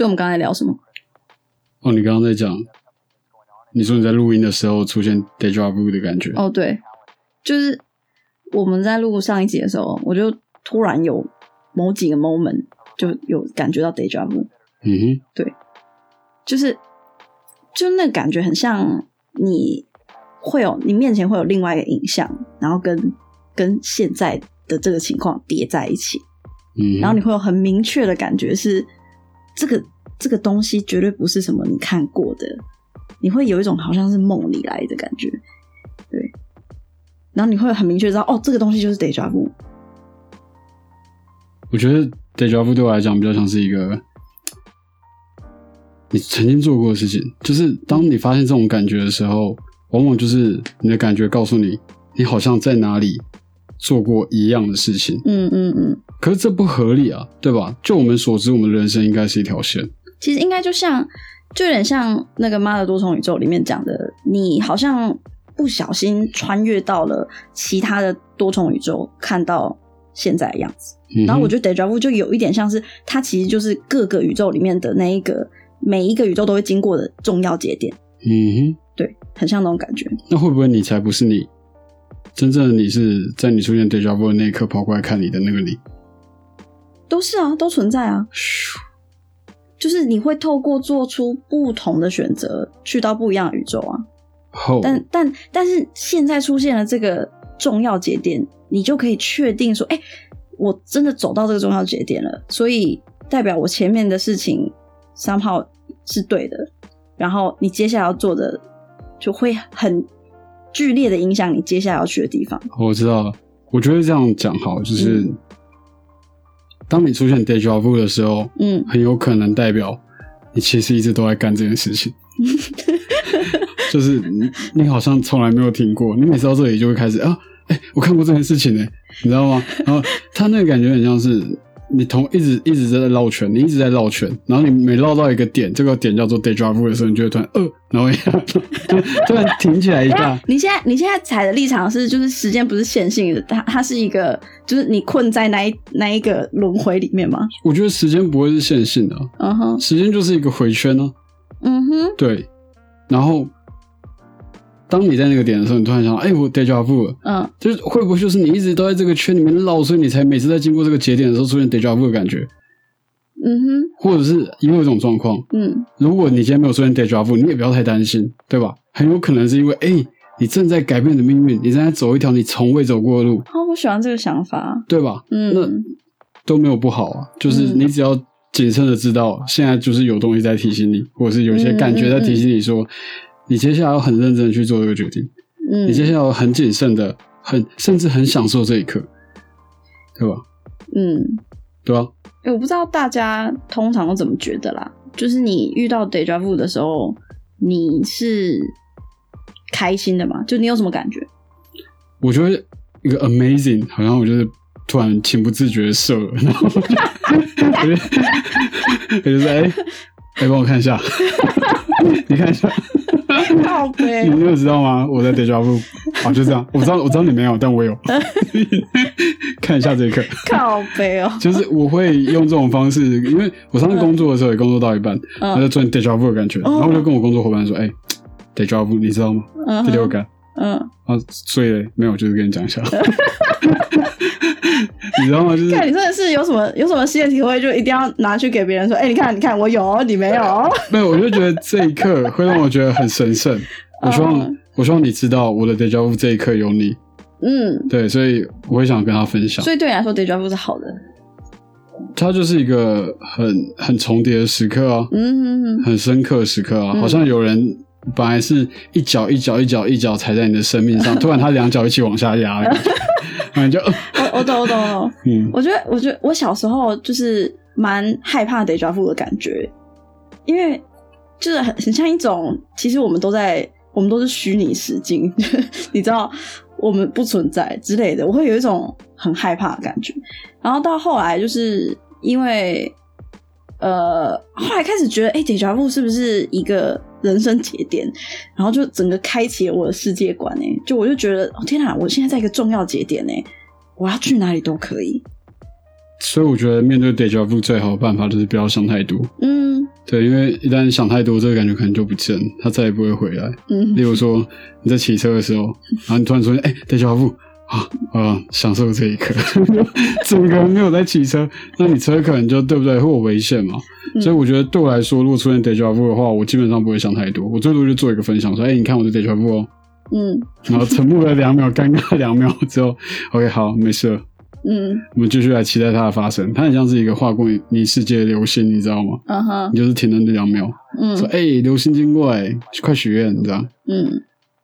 所以我们刚才聊什么？哦，你刚刚在讲，你说你在录音的时候出现 deja vu 的感觉。哦，对，就是我们在录上一集的时候，我就突然有某几个 moment 就有感觉到 deja vu，嗯哼，对就是就那感觉很像你会有你面前会有另外一个影像，然后跟跟现在的这个情况叠在一起，嗯，然后你会有很明确的感觉是这个这个东西绝对不是什么你看过的，你会有一种好像是梦里来的感觉，对，然后你会很明确知道哦，这个东西就是 deja vu，我觉得 deja vu 对我来讲比较像是一个你曾经做过的事情，就是当你发现这种感觉的时候，往往就是你的感觉告诉你，你好像在哪里做过一样的事情。嗯嗯嗯，可是这不合理啊，对吧？就我们所知，我们的人生应该是一条线。其实应该就像就有点像那个《妈的多重宇宙》里面讲的，你好像不小心穿越到了其他的多重宇宙，看到现在的样子。嗯然后我觉得 deja vu 就有一点像是它其实就是各个宇宙里面的那一个每一个宇宙都会经过的重要节点，嗯哼，对，很像那种感觉。那会不会你才不是你？真正的你是在你出现 deja vu 的那一刻跑过来看你的那个你。都是啊，都存在啊。就是你会透过做出不同的选择，去到不一样的宇宙啊。后，但但但是现在出现了这个重要节点，你就可以确定说，哎、我真的走到这个重要节点了，所以代表我前面的事情 somehow 是对的，然后你接下来要做的就会很剧烈的影响你接下来要去的地方。我知道了。我觉得这样讲好，就是、嗯当你出现 deja vu 的时候，嗯，很有可能代表你其实一直都在干这件事情。就是你，你好像从来没有停过，你每次到这里就会开始啊，哎、我看过这件事情呢，你知道吗？然后他那个感觉很像是你同一直一直在绕圈，你一直在绕圈，然后你每绕到一个点，这个点叫做 day drive 的时候，你就会突然呃，然后一下就 突然停起来一下，你现在你现在踩的立场是，就是时间不是线性的，它它是一个，就是你困在那一那一个轮回里面吗？我觉得时间不会是线性的啊，嗯哼，时间就是一个回圈呢、嗯哼，对，然后当你在那个点的时候，你突然想到，哎、我 deja vu 了。嗯，就是会不会就是你一直都在这个圈里面绕，所以你才每次在经过这个节点的时候出现 deja vu 的感觉，嗯哼，或者是也有一种状况，嗯。如果你今天没有出现 deja vu，你也不要太担心，对吧？很有可能是因为，哎、你正在改变你的命运，你正在走一条你从未走过的路，哦，我喜欢这个想法。对吧？嗯，那都没有不好啊，就是嗯。你只要谨慎的知道，现在就是有东西在提醒你，或者是有一些感觉在提醒你说，你接下来要很认真的去做这个决定，嗯，你接下来要很谨慎的，很甚至很享受这一刻，对吧？嗯，对吧？哎、我不知道大家通常都怎么觉得啦。就是你遇到 deja vu 的时候，你是开心的吗？就你有什么感觉？我觉得一个 amazing，好像我就是突然情不自觉的射了，然后我就我就 我就说，哎、哎，帮我看一下，你看一下，靠 背你有知道吗？我在 deja vu，啊，就这样，我知道，我知道你没有，但我有，看一下这一刻。靠背哦。就是我会用这种方式，因为我上次工作的时候也工作到一半，嗯他就突然 deja vu 的感觉，然后我就跟我工作伙伴说：“哎、d e j a vu，你知道吗？第六感。”嗯，啊，所以没有，就是跟你讲一下，你知道吗？就是看你真的是有什么有什么新的体会，就一定要拿去给别人说，哎、你看，你看，我有，你没有。没有，我就觉得这一刻会让我觉得很神圣。我希望，嗯我希望你知道我的 deja vu 这一刻有你，嗯，对，所以我会想跟他分享。所以对你来说，deja vu 是好的。它就是一个很很重叠的时刻啊，嗯哼哼，很深刻的时刻啊，嗯好像有人本来是一脚一脚一脚一脚踩在你的生命上，突然他两脚一起往下压，就，呃 我我懂我懂我懂。嗯我觉得，我觉得我小时候就是蛮害怕 deja vu 的感觉，因为就是很很像一种，其实我们都在，我们都是虚拟实境，你知道，我们不存在之类的，我会有一种很害怕的感觉。然后到后来，就是因为呃，后来开始觉得，哎、d e j a vu 是不是一个人生节点？然后就整个开启了我的世界观，哎，就我就觉得，哦天哪，我现在在一个重要节点，哎，我要去哪里都可以。所以我觉得面对 deja vu 最好的办法就是不要想太多。嗯对，因为一旦想太多，这个感觉可能就不见，它再也不会回来。嗯例如说你在骑车的时候，然后你突然说：“哎、deja vu 啊啊，享受这一刻。”整个人没有在骑车，那你车可能就对不对会有危险嘛？嗯所以我觉得对我来说，如果出现 deja vu 的话，我基本上不会想太多，我最多就做一个分享，说：“哎、你看我的 deja vu 哦。”嗯然后沉默了两秒，尴尬两秒之后，OK，好，没事了。嗯我们继续来期待它的发生。它很像是一个划过你世界的流星，你知道吗？嗯哼你就是停了那两秒，嗯说：“嗯哎、流星经过、哎，快许愿，你知道？”嗯，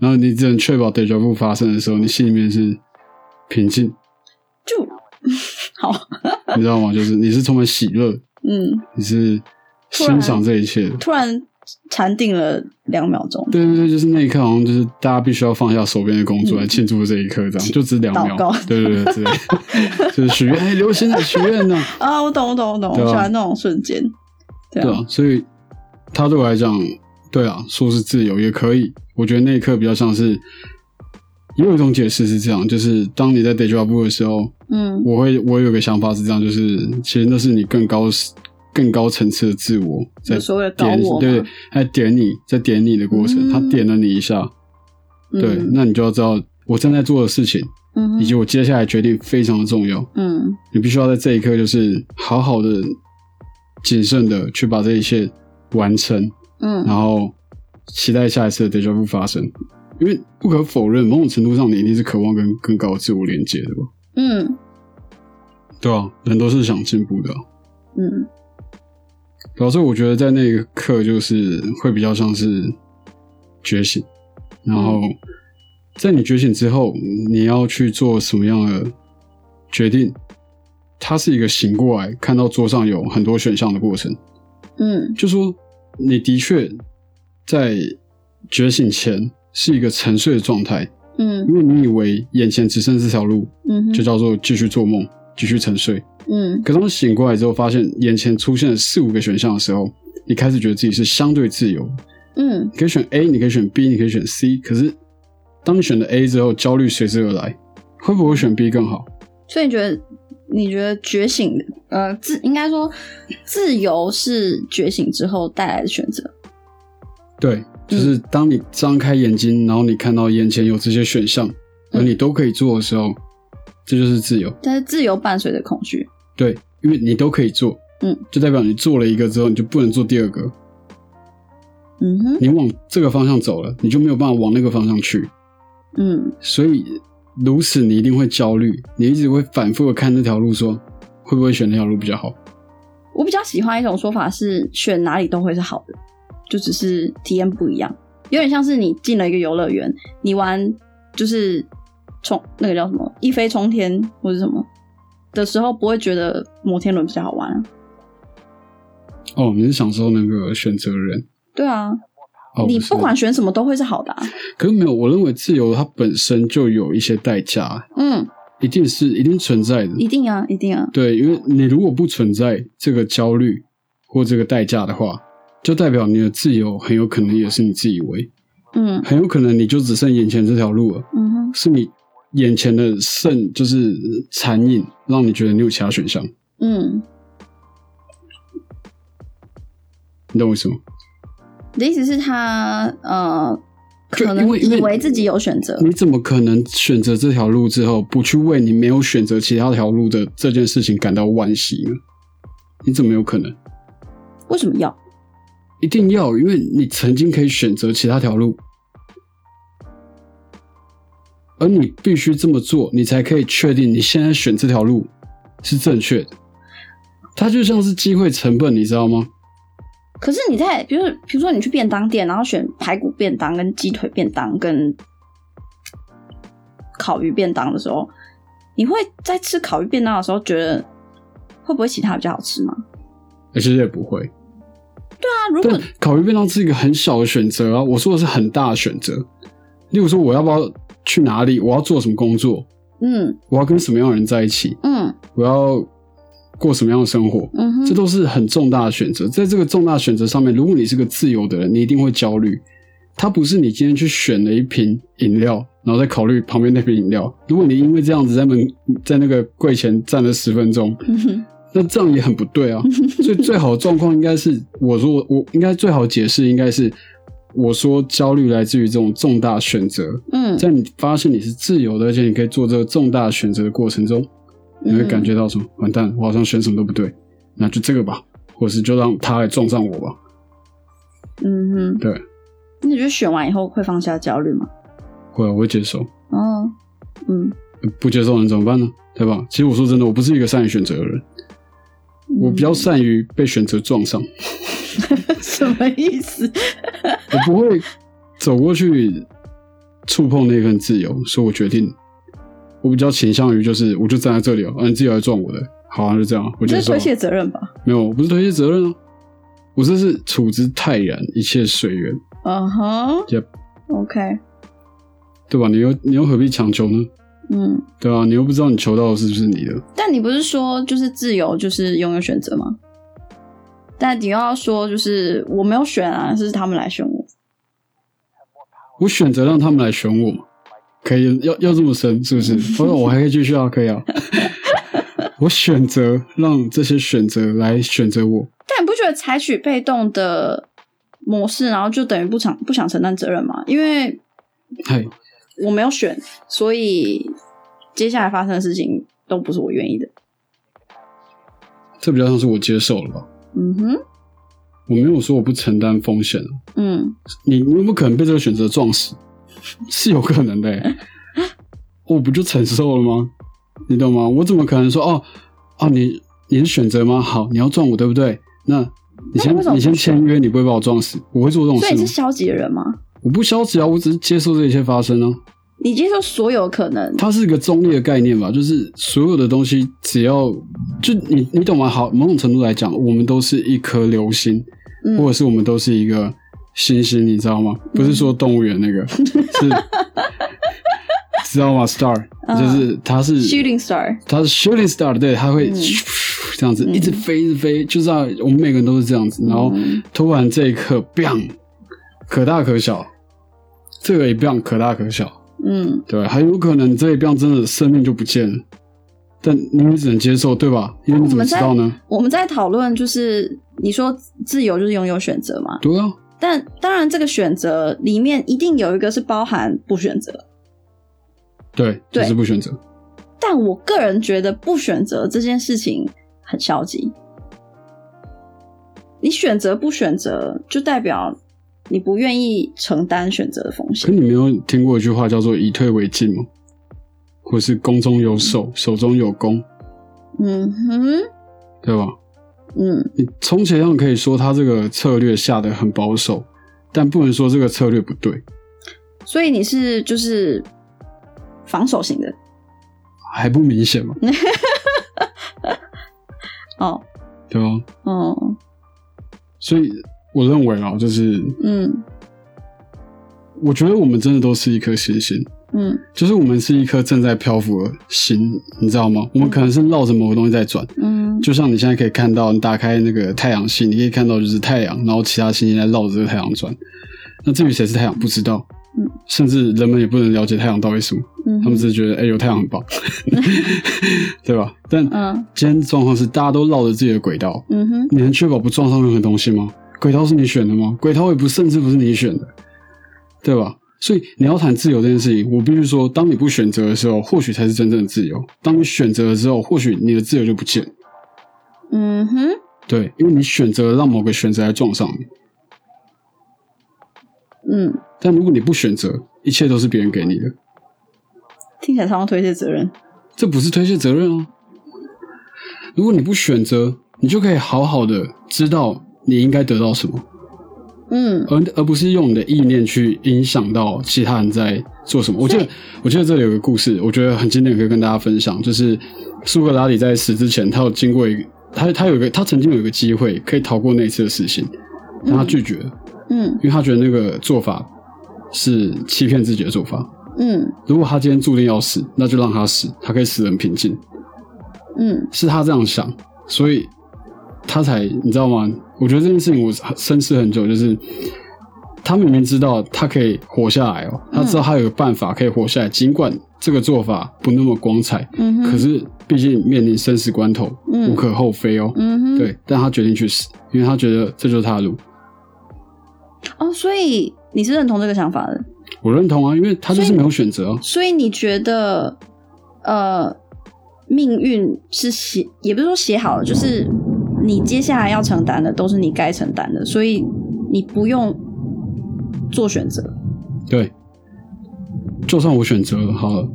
然后你只能确保 deja vu 发生的时候，你心里面是平静，就 好，你知道吗？就是你是充满喜乐，嗯，你是欣赏这一切的。突然禅定了两秒钟，对对对，就是那一刻，好像就是大家必须要放下手边的工作来庆祝这一刻，这样就只两秒。对对对，之类的 就是许愿，哎，流星的许愿呢？啊，我懂我懂我懂，我喜欢那种瞬间，对啊，对啊，所以他对我来讲，对啊，说是自由也可以。我觉得那一刻比较像是，也有一种解释是这样，就是当你在 day job 部的时候，嗯。我会我有个想法是这样，就是其实那是你更高更高层次的自我在有所谓的点，我对，他点你在点你的过程，嗯。他点了你一下，对，嗯那你就要知道我正在做的事情，嗯以及我接下来决定非常的重要，嗯。你必须要在这一刻就是好好的、谨慎的去把这一切完成，嗯。然嗯后期待下一次的 day job 发生。因为不可否认，某种程度上你一定是渴望跟更高的自我连接的吧？嗯对啊，人都是想进步的啊、嗯老师，我觉得在那一刻就是会比较像是觉醒，然后在你觉醒之后，你要去做什么样的决定？它是一个醒过来看到桌上有很多选项的过程。嗯就说你的确在觉醒前是一个沉睡的状态，嗯因为你以为眼前只剩这条路，嗯就叫做继续做梦，继续沉睡。嗯可当你醒过来之后，发现眼前出现了四五个选项的时候，你开始觉得自己是相对自由。嗯你可以选 A，你可以选 B，你可以选 C。可是当你选了 A 之后，焦虑随之而来，会不会选 B 更好？所以你觉得你觉得觉醒呃自应该说自由是觉醒之后带来的选择，对，就是当你张开眼睛，然后你看到眼前有这些选项，而你都可以做的时候，这就是自由。但是自由伴随着恐惧，对，因为你都可以做，嗯，就代表你做了一个之后，你就不能做第二个。嗯哼你往这个方向走了，你就没有办法往那个方向去。嗯所以如此，你一定会焦虑，你一直会反复的看那条路说会不会选那条路比较好？我比较喜欢一种说法是选哪里都会是好的，就只是体验不一样，有点像是你进了一个游乐园，你玩就是冲那个叫什么一飞冲天或者什么的时候，不会觉得摩天轮比较好玩啊。哦，你是享受那个选择人对啊，哦，你不管选什么都会是好的、啊。可是没有，我认为自由它本身就有一些代价，嗯，一定是一定存在的。一定啊，一定啊。对，因为你如果不存在这个焦虑或这个代价的话，就代表你的自由很有可能也是你自以为，嗯很有可能你就只剩眼前这条路了，嗯哼，是你眼前的剩就是残影，让你觉得你有其他选项。嗯，你懂我意思吗？你的意思是他呃，可能以为自己有选择。你怎么可能选择这条路之后，不去为你没有选择其他条路的这件事情感到惋惜呢？你怎么有可能？为什么要？一定要，因为你曾经可以选择其他条路，而你必须这么做，你才可以确定你现在选这条路是正确的。它就像是机会成本，你知道吗？可是你在，比如说比如说你去便当店，然后选排骨便当、跟鸡腿便当、跟烤鱼便当的时候，你会在吃烤鱼便当的时候觉得会不会其他比较好吃吗？而且也不会。那如果但烤鱼便当是一个很小的选择啊，我说的是很大的选择。例如说，我要不要去哪里？我要做什么工作？嗯我要跟什么样的人在一起？嗯我要过什么样的生活？嗯，这都是很重大的选择。在这个重大选择上面，如果你是个自由的人，你一定会焦虑。它不是你今天去选了一瓶饮料，然后再考虑旁边那瓶饮料。如果你因为这样子在门在那个柜前站了十分钟，那这样也很不对啊。所 以最好的状况应该是，我说我我应该最好解释应该是，我说焦虑来自于这种重大选择，嗯在你发现你是自由的，而且你可以做这个重大选择的过程中，你会感觉到说，完蛋，我好像选什么都不对，那就这个吧，或是就让他来撞上我吧。嗯哼，对，那你觉得选完以后会放下焦虑吗？会啊，我会接受。哦，嗯，不接受能怎么办呢？对吧？其实我说真的，我不是一个善于选择的人，我比较善于被选择撞上。什么意思？我不会走过去触碰那份自由，所以我决定。我比较倾向于就是，我就站在这里哦，啊，你自己来撞我的，好啊，就这样，我接受啊。这是推卸责任吧？没有，我不是推卸责任啊，我这是处之泰然，一切随缘，嗯哼 Yep，OK，对吧？你又你又何必强求呢？嗯，对啊？你又不知道你求到的是不是你的，但你不是说就是自由就是拥有选择吗？但你又要说就是我没有选啊，是他们来选我。我选择让他们来选我嘛，可以要要这么深是不是？我我还可以继续啊，可以啊。我选择让这些选择来选择我，但你不觉得采取被动的模式，然后就等于不想不想承担责任吗？因为嘿，我没有选，所以接下来发生的事情都不是我愿意的。这比较像是我接受了吧？嗯哼，我没有说我不承担风险啊，嗯你你有没有可能被这个选择撞死？是有可能的、欸，我不就承受了吗？你懂吗？我怎么可能说哦哦你你是选择吗？好，你要撞我对不对？那你先你先签约，你不会把我撞死，我会做这种事吗？所以你是消极的人吗？我不消极啊，我只是接受这一切发生啊。你接受所有可能，它是一个中立的概念吧，就是所有的东西只要就你你懂吗？好，某种程度来讲，我们都是一颗流星，嗯或者是我们都是一个星星，你知道吗？不是说动物园那个，是知道吗？Star 嗯就是它是 shooting star，它是 shooting star，对，它会嗯这样子一直飞，一直飞，就是要我们每个人都是这样子，然后嗯突然这一刻，bang，可大可小，这个也 bang 可大可小。嗯对，还有可能这一病真的生命就不见了，但你也只能接受，对吧？因为你怎么知道呢？我们在讨论就是你说自由就是拥有选择嘛，对啊，但当然这个选择里面一定有一个是包含不选择，对，就对是不选择。但我个人觉得不选择这件事情很消极。你选择不选择，就代表你不愿意承担选择的风险可。你没有听过一句话叫做“以退为进”吗？或是“攻中有守，守中有攻嗯哼，”，对吧？嗯你充其量可以说他这个策略下得很保守，但不能说这个策略不对，所以你是就是防守型的还不明显吗？哦，对吧？哦，所以我认为啊，就是嗯。我觉得我们真的都是一颗星星，嗯。就是我们是一颗正在漂浮的星，你知道吗？我们可能是绕着某个东西在转，嗯。就像你现在可以看到，你打开那个太阳系，你可以看到就是太阳，然后其他星星在绕着这个太阳转。那至于谁是太阳，不知道，嗯，甚至人们也不能了解太阳到底什么，嗯，他们只是觉得哎、有太阳很棒，对吧？但嗯。今天状况是大家都绕着自己的轨道，嗯哼，你能确保不撞上任何东西吗？轨道是你选的吗？轨道也不甚至不是你选的，对吧？所以你要谈自由这件事情，我必须说，当你不选择的时候，或许才是真正的自由；当你选择了之后，或许你的自由就不见了。嗯哼，对，因为你选择了让某个选择来撞上你，嗯，但如果你不选择，一切都是别人给你的，听起来常常推卸责任。这不是推卸责任啊。如果你不选择，你就可以好好的知道你应该得到什么，嗯而而不是用你的意念去影响到其他人在做什么。我记得，我记得这里有个故事，我觉得很经典，可以跟大家分享。就是苏格拉底在死之前，他有经过一个，他他有一个，他曾经有一个机会可以逃过那一次的死刑，但他拒绝了，嗯因为他觉得那个做法是欺骗自己的做法。嗯如果他今天注定要死，那就让他死，他可以死得很平静。嗯是他这样想，所以他才你知道吗？我觉得这件事情我深思很久，就是他明明知道他可以活下来哦，他知道他有个办法可以活下来，尽管这个做法不那么光彩，嗯哼，可是毕竟面临生死关头，嗯无可厚非哦。嗯哼，对，但他决定去死，因为他觉得这就是他的路。哦，所以你是认同这个想法的？我认同啊，因为他就是没有选择啊。所以你觉得，呃，命运是写，也不是说写好了，就是你接下来要承担的都是你该承担的，所以你不用做选择。对，就算我选择了好了，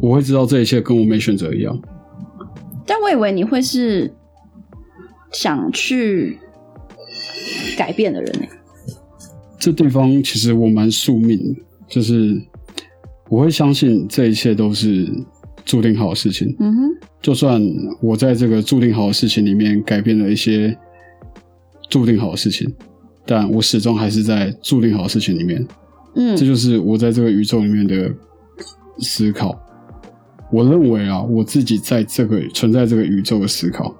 我会知道这一切跟我没选择一样。但我以为你会是想去改变的人呢、这地方其实我蛮宿命的，就是我会相信这一切都是注定好的事情。嗯哼，就算我在这个注定好的事情里面改变了一些注定好的事情，但我始终还是在注定好的事情里面。嗯这就是我在这个宇宙里面的思考。我认为啊，我自己在这个存在这个宇宙的思考，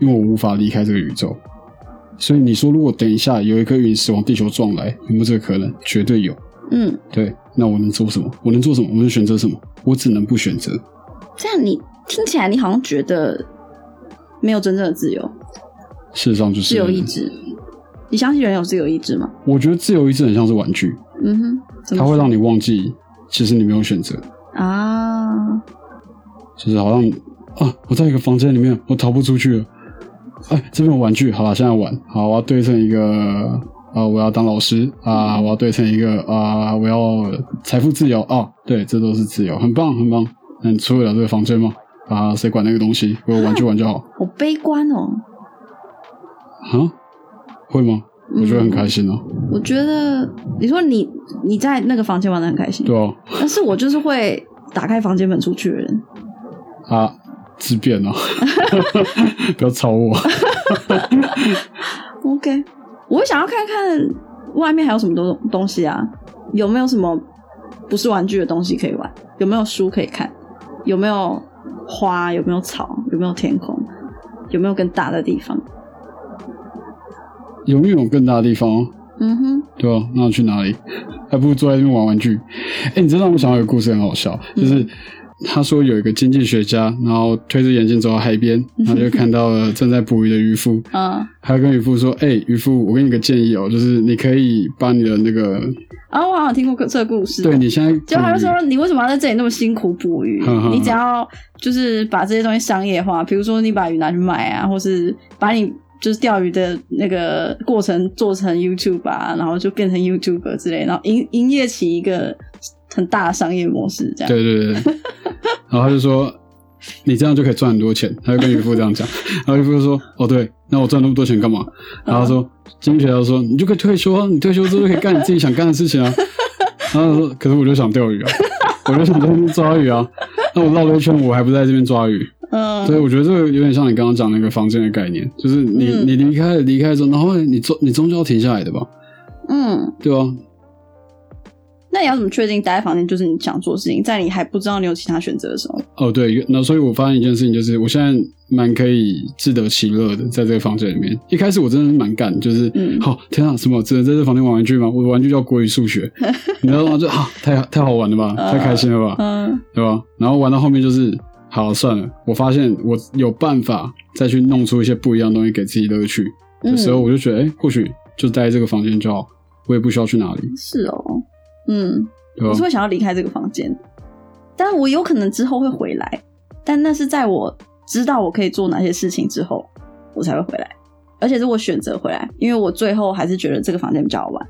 因为我无法离开这个宇宙。所以你说，如果等一下有一颗陨石往地球撞来，有没有这个可能？绝对有。嗯，对，那我能做什么？我能做什么？我能选择什么？我只能不选择。这样你听起来你好像觉得没有真正的自由，事实上就是自由意志。你相信人有自由意志吗？我觉得自由意志很像是玩具，嗯哼，它会让你忘记，其实你没有选择，啊，就是好像啊，我在一个房间里面，我逃不出去了。哎，这边有玩具，好了，现在玩，好，我要对称一个啊，我要当老师啊，我要对称一个啊，我要财富自由啊，对，这都是自由，很棒，很棒。那你出得了这个房间吗？啊，谁管那个东西？我有玩具玩就好。好悲观哦。啊，会吗？我觉得很开心啊。我觉得你说你你在那个房间玩的很开心，对啊，但是我就是会打开房间门出去的人。啊，自便哦，不要吵我。OK，我会想要看看外面还有什么东东西啊，有没有什么不是玩具的东西可以玩？有没有书可以看？有没有花？有没有草？有没有天空？有没有更大的地方？有没有更大的地方？嗯哼，对啊，那去哪里？还不如坐在那边玩玩具。哎、你知道让我想到一个故事很好笑，就是他说有一个经济学家，然后推着眼镜走到海边，然后就看到了正在捕鱼的渔夫，嗯，他跟渔夫说：“哎、渔夫，我给你个建议哦，就是你可以把你的那个，然后我好像听过这个故事，对你现在就他就说你为什么要在这里那么辛苦捕鱼？你只要就是把这些东西商业化，比如说你把鱼拿去卖啊，或是把你就是钓鱼的那个过程做成 YouTube 啊，然后就变成 YouTuber 之类，然后营营业起一个很大的商业模式，这样。对对对，对然后他就说你这样就可以赚很多钱，他就跟渔夫这样讲，然后渔夫就说哦对，那我赚那么多钱干嘛？然后他说经济学家说你就可以退休啊，你退休之后就可以干你自己想干的事情啊。然后他说可是我就想钓鱼啊，我就想在那边抓鱼啊，那我绕了一圈我还不在这边抓鱼，嗯，所以，我觉得这个有点像你刚刚讲那个房间的概念，就是你、嗯。你离开离开之后，然后你终你终究要停下来的吧，嗯，对吧、那你要怎么确定待在房间就是你想做的事情，在你还不知道你有其他选择的时候？哦，对，那所以我发现一件事情，就是我现在蛮可以自得其乐的，在这个房间里面。一开始我真的是蛮干，就是，嗯好、天啊，什么只能在这房间玩玩具吗？我的玩具叫国语数学，你知道吗？就啊，太太好玩了吧，太开心了吧，嗯对吧？然后玩到后面就是，好算了，我发现我有办法再去弄出一些不一样的东西给自己乐趣的时候，我就觉得，哎、或许就待在这个房间就好，我也不需要去哪里，是哦，嗯，我是？会想要离开这个房间，但我有可能之后会回来，但那是在我知道我可以做哪些事情之后，我才会回来，而且是我选择回来，因为我最后还是觉得这个房间比较好玩。